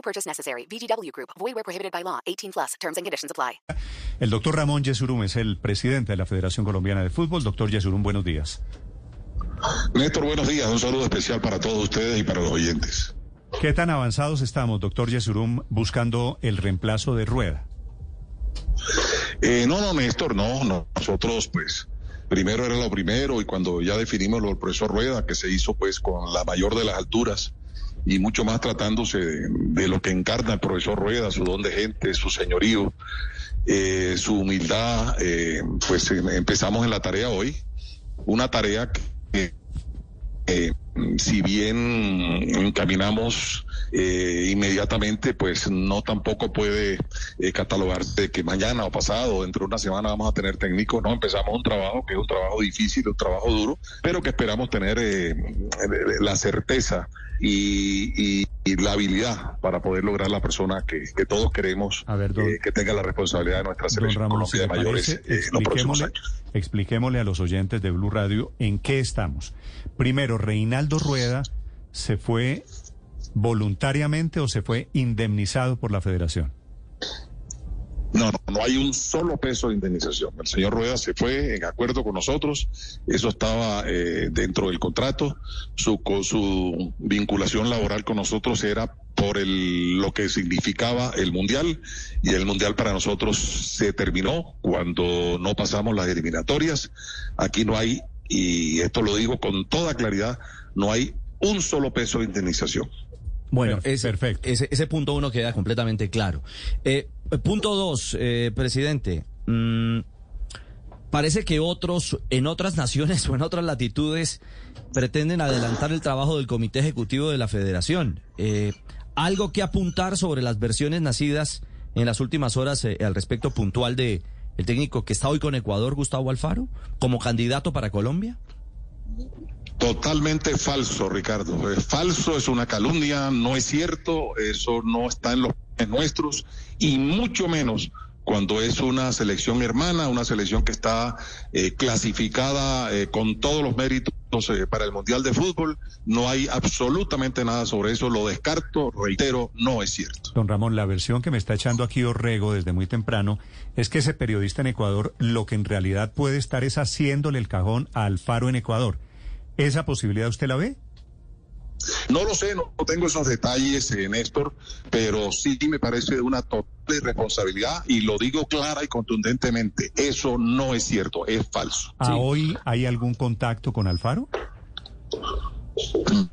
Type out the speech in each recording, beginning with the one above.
No purchase necessary. VGW Group. Void where prohibited by law. 18 plus. Terms and conditions apply. El doctor Ramón Yesurum es el presidente de la Federación Colombiana de Fútbol. Doctor Yesurum, buenos días. Néstor, buenos días. Un saludo especial para todos ustedes y para los oyentes. ¿Qué tan avanzados estamos, doctor Yesurum, buscando el reemplazo de Rueda? Eh, no, no, Néstor, no, no. Nosotros, pues, primero era lo primero y cuando ya definimos lo del profesor Rueda, que se hizo, pues, con la mayor de las alturas y mucho más tratándose de, lo que encarna el profesor Rueda, su don de gente, su señorío, eh, su humildad, eh, pues em, empezamos en la tarea hoy, una tarea que, eh, si bien encaminamos eh, inmediatamente, pues no tampoco puede eh, catalogarse que mañana o pasado, dentro de una semana vamos a tener técnicos. No, empezamos un trabajo que es un trabajo difícil, un trabajo duro, pero que esperamos tener eh, la certeza y, y, y, la habilidad para poder lograr la persona que, que todos queremos A ver, don- eh, que tenga la responsabilidad de nuestra selección Ramón, si Colombia de le mayores eh, en los próximos años. expliquémosle a los oyentes de Blue Radio en qué estamos. Primero, Reinaldo Rueda se fue voluntariamente o se fue indemnizado por la federación. No, no, hay un solo peso de indemnización. El señor Rueda se fue en acuerdo con nosotros, eso estaba eh, dentro del contrato, su, su vinculación laboral con nosotros era por el, lo que significaba el Mundial y el Mundial para nosotros se terminó cuando no pasamos las eliminatorias. Aquí no hay, y esto lo digo con toda claridad, no hay un solo peso de indemnización. Bueno, ese, perfecto. Ese, ese punto uno queda completamente claro. Eh, punto dos, eh, presidente. mm, parece que otros, en otras naciones o en otras latitudes, pretenden adelantar el trabajo del Comité Ejecutivo de la Federación. Eh, algo que apuntar sobre las versiones nacidas en las últimas horas eh, al respecto puntual de el técnico que está hoy con Ecuador, Gustavo Alfaro, como candidato para Colombia. Totalmente falso, Ricardo. Es falso, es una calumnia, no es cierto, eso no está en los nuestros y mucho menos cuando es una selección hermana, una selección que está eh, clasificada eh, con todos los méritos eh, para el Mundial de Fútbol. No hay absolutamente nada sobre eso, lo descarto, reitero, no es cierto. Don Ramón, la versión que me está echando aquí Orrego desde muy temprano es que ese periodista en Ecuador lo que en realidad puede estar es haciéndole el cajón a Alfaro en Ecuador. ¿Esa posibilidad usted la ve? No lo sé, no, tengo esos detalles, eh, Néstor, pero sí me parece de una total irresponsabilidad y lo digo clara y contundentemente. Eso no es cierto, es falso. ¿A hoy hay algún contacto con Alfaro?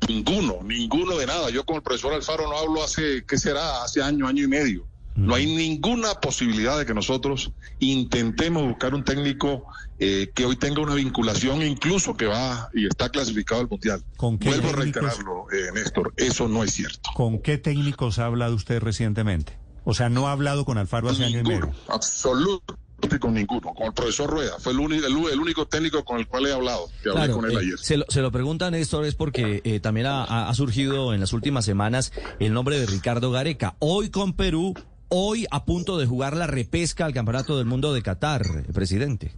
Ninguno, ninguno de nada. Yo con el profesor Alfaro no hablo hace, ¿qué será? Hace año, año y medio. No hay ninguna posibilidad de que nosotros intentemos buscar un técnico eh, que hoy tenga una vinculación, incluso que va y está clasificado al Mundial. ¿Con qué Vuelvo a técnicos? reiterarlo, eh, Néstor, eso no es cierto. ¿Con qué técnicos ha hablado usted recientemente? O sea, no ha hablado con Alfaro hace año y Ninguno, medio. absolutamente con ninguno. Con el profesor Rueda, fue el, único, el, el único técnico con el cual he hablado, que hablé con él eh, ayer. se, lo, se lo pregunta Néstor es porque eh, también ha surgido en las últimas semanas el nombre de Ricardo Gareca. Hoy con Perú, hoy a punto de jugar la repesca al Campeonato del Mundo de Qatar, eh, presidente.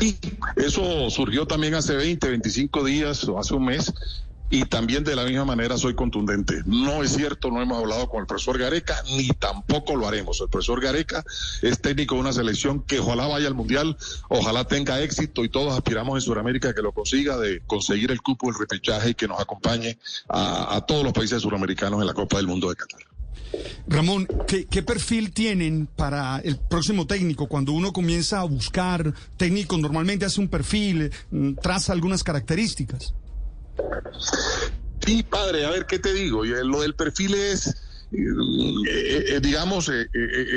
Y eso surgió también hace 20, 25 días o hace un mes. Y también de la misma manera soy contundente. No es cierto, no hemos hablado con el profesor Gareca, ni tampoco lo haremos. El profesor Gareca es técnico de una selección que ojalá vaya al Mundial, ojalá tenga éxito y todos aspiramos en Sudamérica que lo consiga, de conseguir el cupo, el repechaje y que nos acompañe a, a todos los países suramericanos en la Copa del Mundo de Qatar. Ramón, ¿qué, perfil tienen para el próximo técnico? Cuando uno comienza a buscar técnicos, normalmente hace un perfil, mm, traza algunas características. Sí, padre, a ver, ¿qué te digo? Lo del perfil es eh, digamos,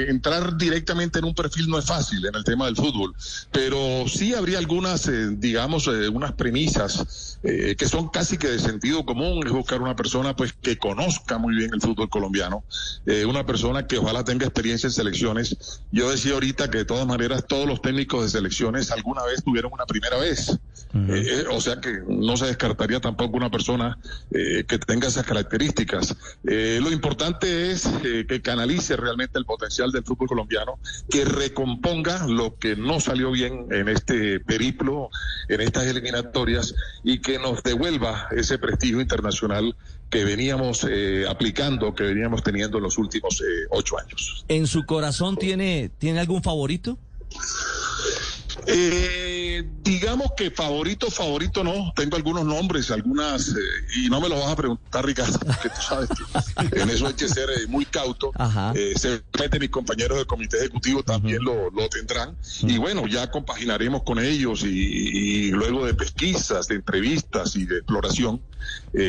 entrar directamente en un perfil no es fácil en el tema del fútbol, pero sí habría algunas, digamos, unas premisas que son casi que de sentido común, es buscar una persona pues que conozca muy bien el fútbol colombiano, una persona que ojalá tenga experiencia en selecciones. Yo decía ahorita que de todas maneras todos los técnicos de selecciones alguna vez tuvieron una primera vez, o sea que no se descartaría tampoco una persona que tenga esas características. lo importante es que canalice realmente el potencial del fútbol colombiano, que recomponga lo que no salió bien en este periplo, en estas eliminatorias, y que nos devuelva ese prestigio internacional que veníamos eh, aplicando, que veníamos teniendo en los últimos eh, ocho años. ¿En su corazón tiene, tiene algún favorito? Eh, digamos que favorito, favorito no. Tengo algunos nombres, algunas, eh, y no me lo vas a preguntar, Ricardo, porque tú sabes que en eso hay que ser eh, muy cauto. Eh, seguramente mis compañeros del comité ejecutivo también lo, lo, tendrán. Y bueno, ya compaginaremos con ellos y, y, luego de pesquisas, de entrevistas y de exploración,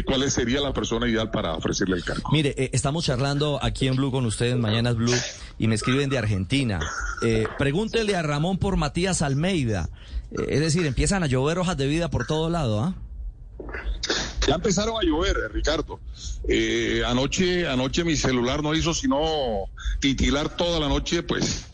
cuál sería la persona ideal para ofrecerle el cargo. Mire, estamos charlando aquí en Blue con ustedes, Mañanas Blue, y me escriben de Argentina. pregúntele a Ramón por Matías Almeida. Es decir, empiezan a llover hojas de vida por todo lado, ¿ah? Ya empezaron a llover, eh, Ricardo. Eh, anoche, anoche mi celular no hizo sino titilar toda la noche, pues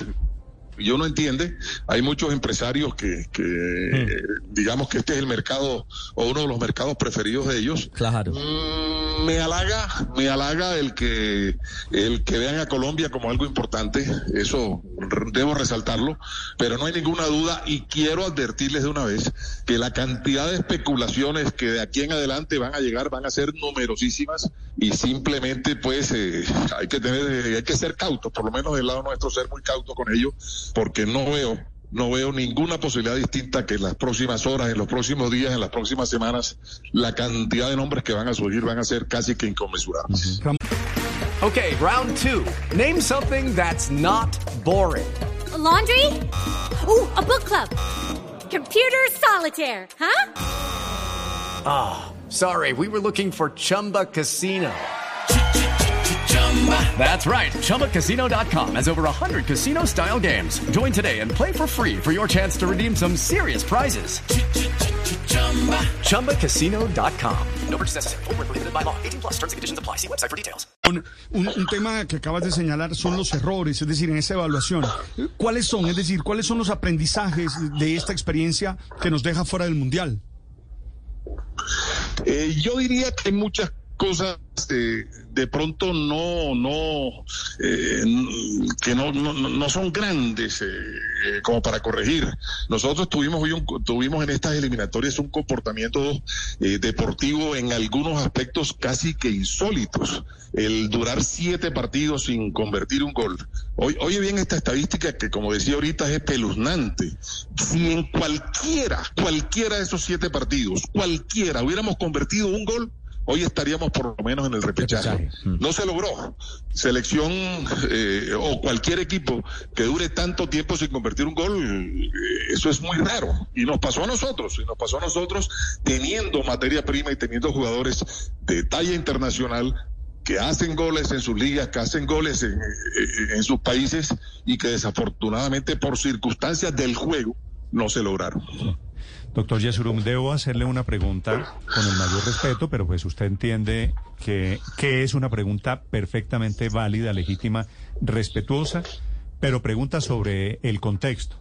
yo no entiende. Hay muchos empresarios que, que hmm. digamos que este es el mercado o uno de los mercados preferidos de ellos. Claro. Mm, me halaga, me halaga el que el que vean a Colombia como algo importante. Eso debo resaltarlo, pero no hay ninguna duda y quiero advertirles de una vez que la cantidad de especulaciones que de aquí en adelante van a llegar van a ser numerosísimas y simplemente pues eh, hay que tener hay que ser cautos, por lo menos del lado nuestro ser muy cautos con ello porque no veo no veo ninguna posibilidad distinta que en las próximas horas, en los próximos días, en las próximas semanas, la cantidad de nombres que van a surgir van a ser casi que inconmensurables. Okay, round two. Name something that's not boring. A laundry? Ooh, a book club. Computer solitaire, huh? Ah, oh, sorry, we were looking for Chumba Casino. That's right. ChumbaCasino.com has over 100 casino style games. Join today and play for free for your chance to redeem some serious prizes. ChumbaCasino.com. No purchase necessary. Full prohibited by law. 18 plus terms and conditions apply. See website for details. Un, un, tema que acabas de señalar son los errores, es decir, en esa evaluación. ¿Cuáles son? Es decir, ¿cuáles son los aprendizajes de esta experiencia que nos deja fuera del Mundial? Eh, yo diría que hay muchas cosas eh, de pronto no, no, eh, que no, no, no, son grandes eh, eh, como para corregir. Nosotros tuvimos hoy un, tuvimos en estas eliminatorias un comportamiento eh, deportivo en algunos aspectos casi que insólitos. El durar siete partidos sin convertir un gol. Hoy, oye bien esta estadística que como decía ahorita es espeluznante. Si en cualquiera, cualquiera de esos siete partidos, cualquiera hubiéramos convertido un gol, hoy estaríamos por lo menos en el repechaje. Mm. No se logró. Selección eh, o cualquier equipo que dure tanto tiempo sin convertir un gol, eh, eso es muy raro. Y nos pasó a nosotros, y nos pasó a nosotros teniendo materia prima y teniendo jugadores de talla internacional que hacen goles en sus ligas, que hacen goles en, en sus países y que desafortunadamente por circunstancias del juego no se lograron. Doctor Yesurum, debo hacerle una pregunta con el mayor respeto, pero pues usted entiende que, que es una pregunta perfectamente válida, legítima, respetuosa, pero pregunta sobre el contexto.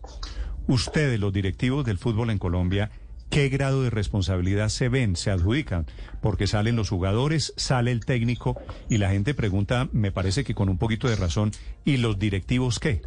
Ustedes, los directivos del fútbol en Colombia, ¿qué grado de responsabilidad se ven, se adjudican? Porque salen los jugadores, sale el técnico y la gente pregunta, me parece que con un poquito de razón, ¿y los directivos qué?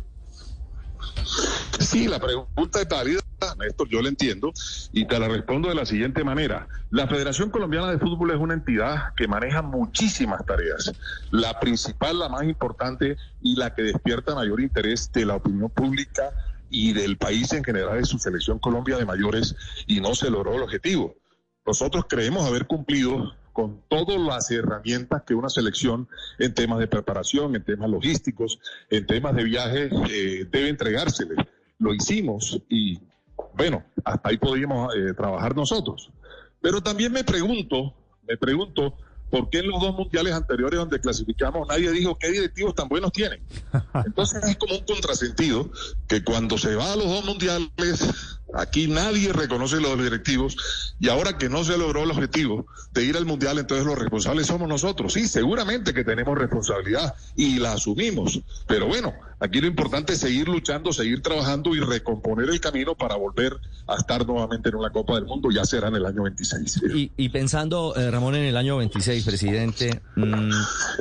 Sí, la pregunta es válida, Néstor, yo la entiendo y te la respondo de la siguiente manera. La Federación Colombiana de Fútbol es una entidad que maneja muchísimas tareas. La principal, la más importante y la que despierta mayor interés de la opinión pública y del país en general es su selección Colombia de mayores y no se logró el objetivo. Nosotros creemos haber cumplido con todas las herramientas que una selección en temas de preparación, en temas logísticos, en temas de viaje eh, debe entregársele. Lo hicimos y bueno, hasta ahí podíamos eh, trabajar nosotros. Pero también me pregunto, me pregunto ¿por qué en los dos mundiales anteriores donde clasificamos nadie dijo qué directivos tan buenos tienen? Entonces es como un contrasentido que cuando se va a los dos mundiales, aquí nadie reconoce los directivos y ahora que no se logró el objetivo de ir al mundial, entonces los responsables somos nosotros. Sí, seguramente que tenemos responsabilidad y la asumimos, pero bueno, aquí lo importante es seguir luchando, seguir trabajando y recomponer el camino para volver a estar nuevamente en una Copa del Mundo, ya será en el año 26. Y, y pensando, eh, Ramón, en el año 26, presidente, mm,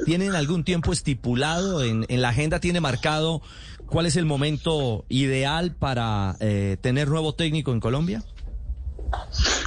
¿tienen algún tiempo estipulado en, en la agenda? ¿Tiene marcado cuál es el momento ideal para eh, tener nuevo técnico en Colombia?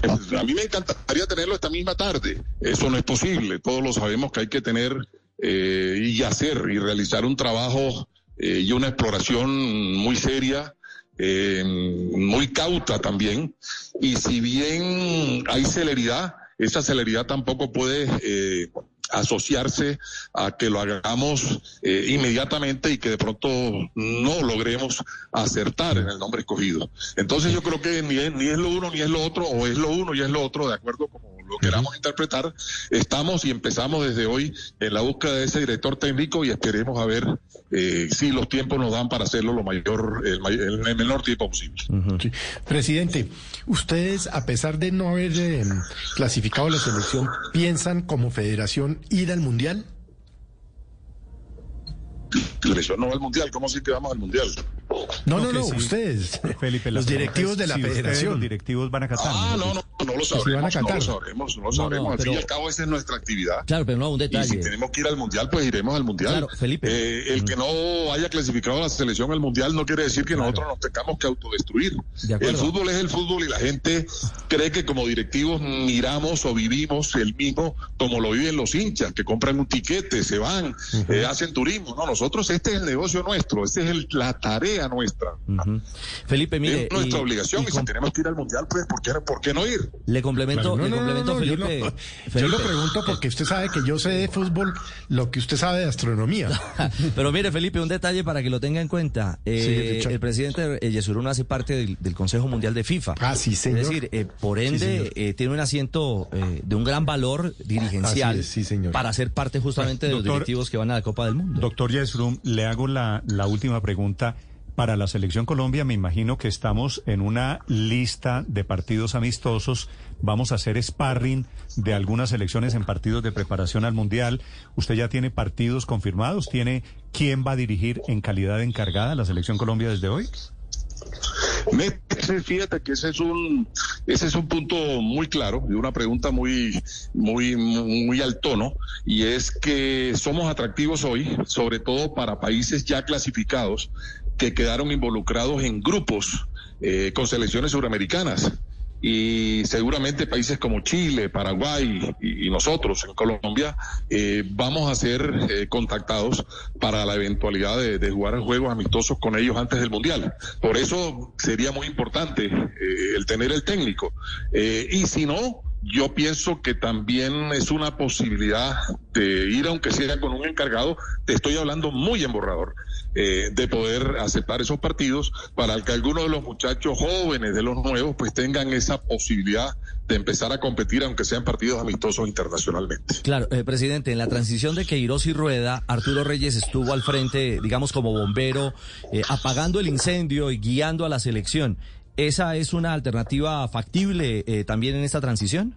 A mí me encantaría tenerlo esta misma tarde. Eso no es posible. Todos lo sabemos que hay que tener eh, y hacer y realizar un trabajo eh, y una exploración muy seria, eh, muy cauta también. Y si bien hay celeridad, esa celeridad tampoco puede eh, asociarse a que lo hagamos eh, inmediatamente y que de pronto no logremos acertar en el nombre escogido. Entonces yo creo que ni es, ni es lo uno ni es lo otro, o es lo uno y es lo otro, de acuerdo como lo queramos interpretar. Estamos y empezamos desde hoy en la búsqueda de ese director técnico y esperemos a ver eh, si los tiempos nos dan para hacerlo lo mayor, el, may- el menor tiempo posible. Sí. Presidente, ustedes, a pesar de no haber eh, clasificado la selección, ¿piensan como federación ir al Mundial? La selección no va al mundial, ¿cómo así que vamos al mundial? No, no, no, sí. ustedes, Felipe, los directivos de la si federación. los directivos van a Qatar. Ah, no, no, no lo si van a sabremos, no lo sabremos, no lo No, sabremos. no, Al fin y al cabo, esa es nuestra actividad. Claro, pero no un Y si detalle. tenemos que ir al mundial, pues iremos al mundial. Claro, Felipe. Eh, el que no haya clasificado a la selección al mundial no quiere decir que nosotros nos tengamos que autodestruir. De. El fútbol es el fútbol y la gente cree que como directivos miramos o vivimos el mismo como lo viven los hinchas, que compran un tiquete, se van, eh, hacen turismo. No, nosotros este es el negocio nuestro, esta es el- la tarea nuestra. Felipe, mire. es nuestra y- obligación y, y si tenemos que ir al mundial, pues ¿por qué, por qué no ir? le complemento, Claro, no, le no, complemento, no, Felipe. lo- Felipe. Yo lo pregunto porque usted sabe que yo sé de fútbol lo que usted sabe de astronomía. Pero mire, Felipe, un detalle para que lo tenga en cuenta. Eh, el presidente eh, Yesurún hace parte del, del Consejo Mundial de FIFA. Ah, sí, señor. Es decir, eh, por ende, eh, tiene un asiento eh, de un gran valor dirigencial es, sí, señor. para ser parte justamente de los directivos que van a la Copa del Mundo. Doctor Yesrum, le hago la, la última pregunta. Para la selección Colombia, me imagino que estamos en una lista de partidos amistosos. Vamos a hacer sparring de algunas selecciones en partidos de preparación al Mundial. ¿Usted ya tiene partidos confirmados? ¿Tiene quién va a dirigir en calidad encargada la selección Colombia desde hoy? Fíjate que ese es un ese es un punto muy claro y una pregunta muy muy muy al tono y es que somos atractivos hoy, sobre todo para países ya clasificados que quedaron involucrados en grupos eh, con selecciones suramericanas y seguramente países como Chile, Paraguay y, nosotros en Colombia eh, vamos a ser eh, contactados para la eventualidad de, de jugar juegos amistosos con ellos antes del Mundial. Por eso sería muy importante eh, el tener el técnico. Eh, y si no, yo pienso que también es una posibilidad de ir, aunque sea con un encargado, te estoy hablando muy en borrador, eh, de poder aceptar esos partidos para que algunos de los muchachos jóvenes, de los nuevos, pues tengan esa posibilidad de empezar a competir, aunque sean partidos amistosos internacionalmente. Claro, eh, presidente, en la transición de Queiroz y Rueda, Arturo Reyes estuvo al frente, digamos, como bombero, eh, apagando el incendio y guiando a la selección. ¿Esa es una alternativa factible eh, también en esta transición?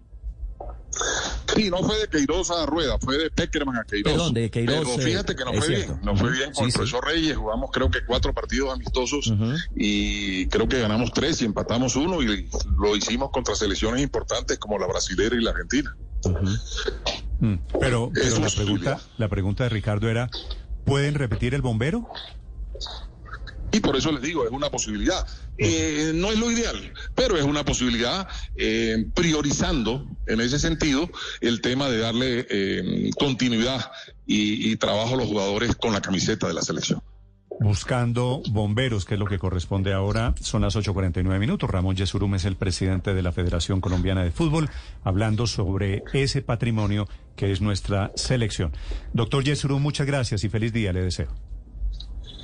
Sí, no fue de Queiroz a Rueda, fue de Peckerman a Queiroz. Perdón, de Queiroz, Pero eh, fíjate que no fue cierto. bien, no fue bien con Sí, el sí. profesor Reyes, jugamos creo que cuatro partidos amistosos y creo que ganamos tres y empatamos uno y lo hicimos contra selecciones importantes como la brasilera y la argentina. Mm, Pero, pero la pregunta, la pregunta de Ricardo era, ¿pueden repetir el bombero? Y por eso les digo, es una posibilidad. Eh, no es lo ideal, pero es una posibilidad eh, priorizando en ese sentido el tema de darle eh, continuidad y, y trabajo a los jugadores con la camiseta de la selección. Buscando bomberos, que es lo que corresponde ahora. Son las 8.49 minutos. Ramón Yesurum es el presidente de la Federación Colombiana de Fútbol, hablando sobre ese patrimonio que es nuestra selección. Doctor Yesurum, muchas gracias y feliz día le deseo.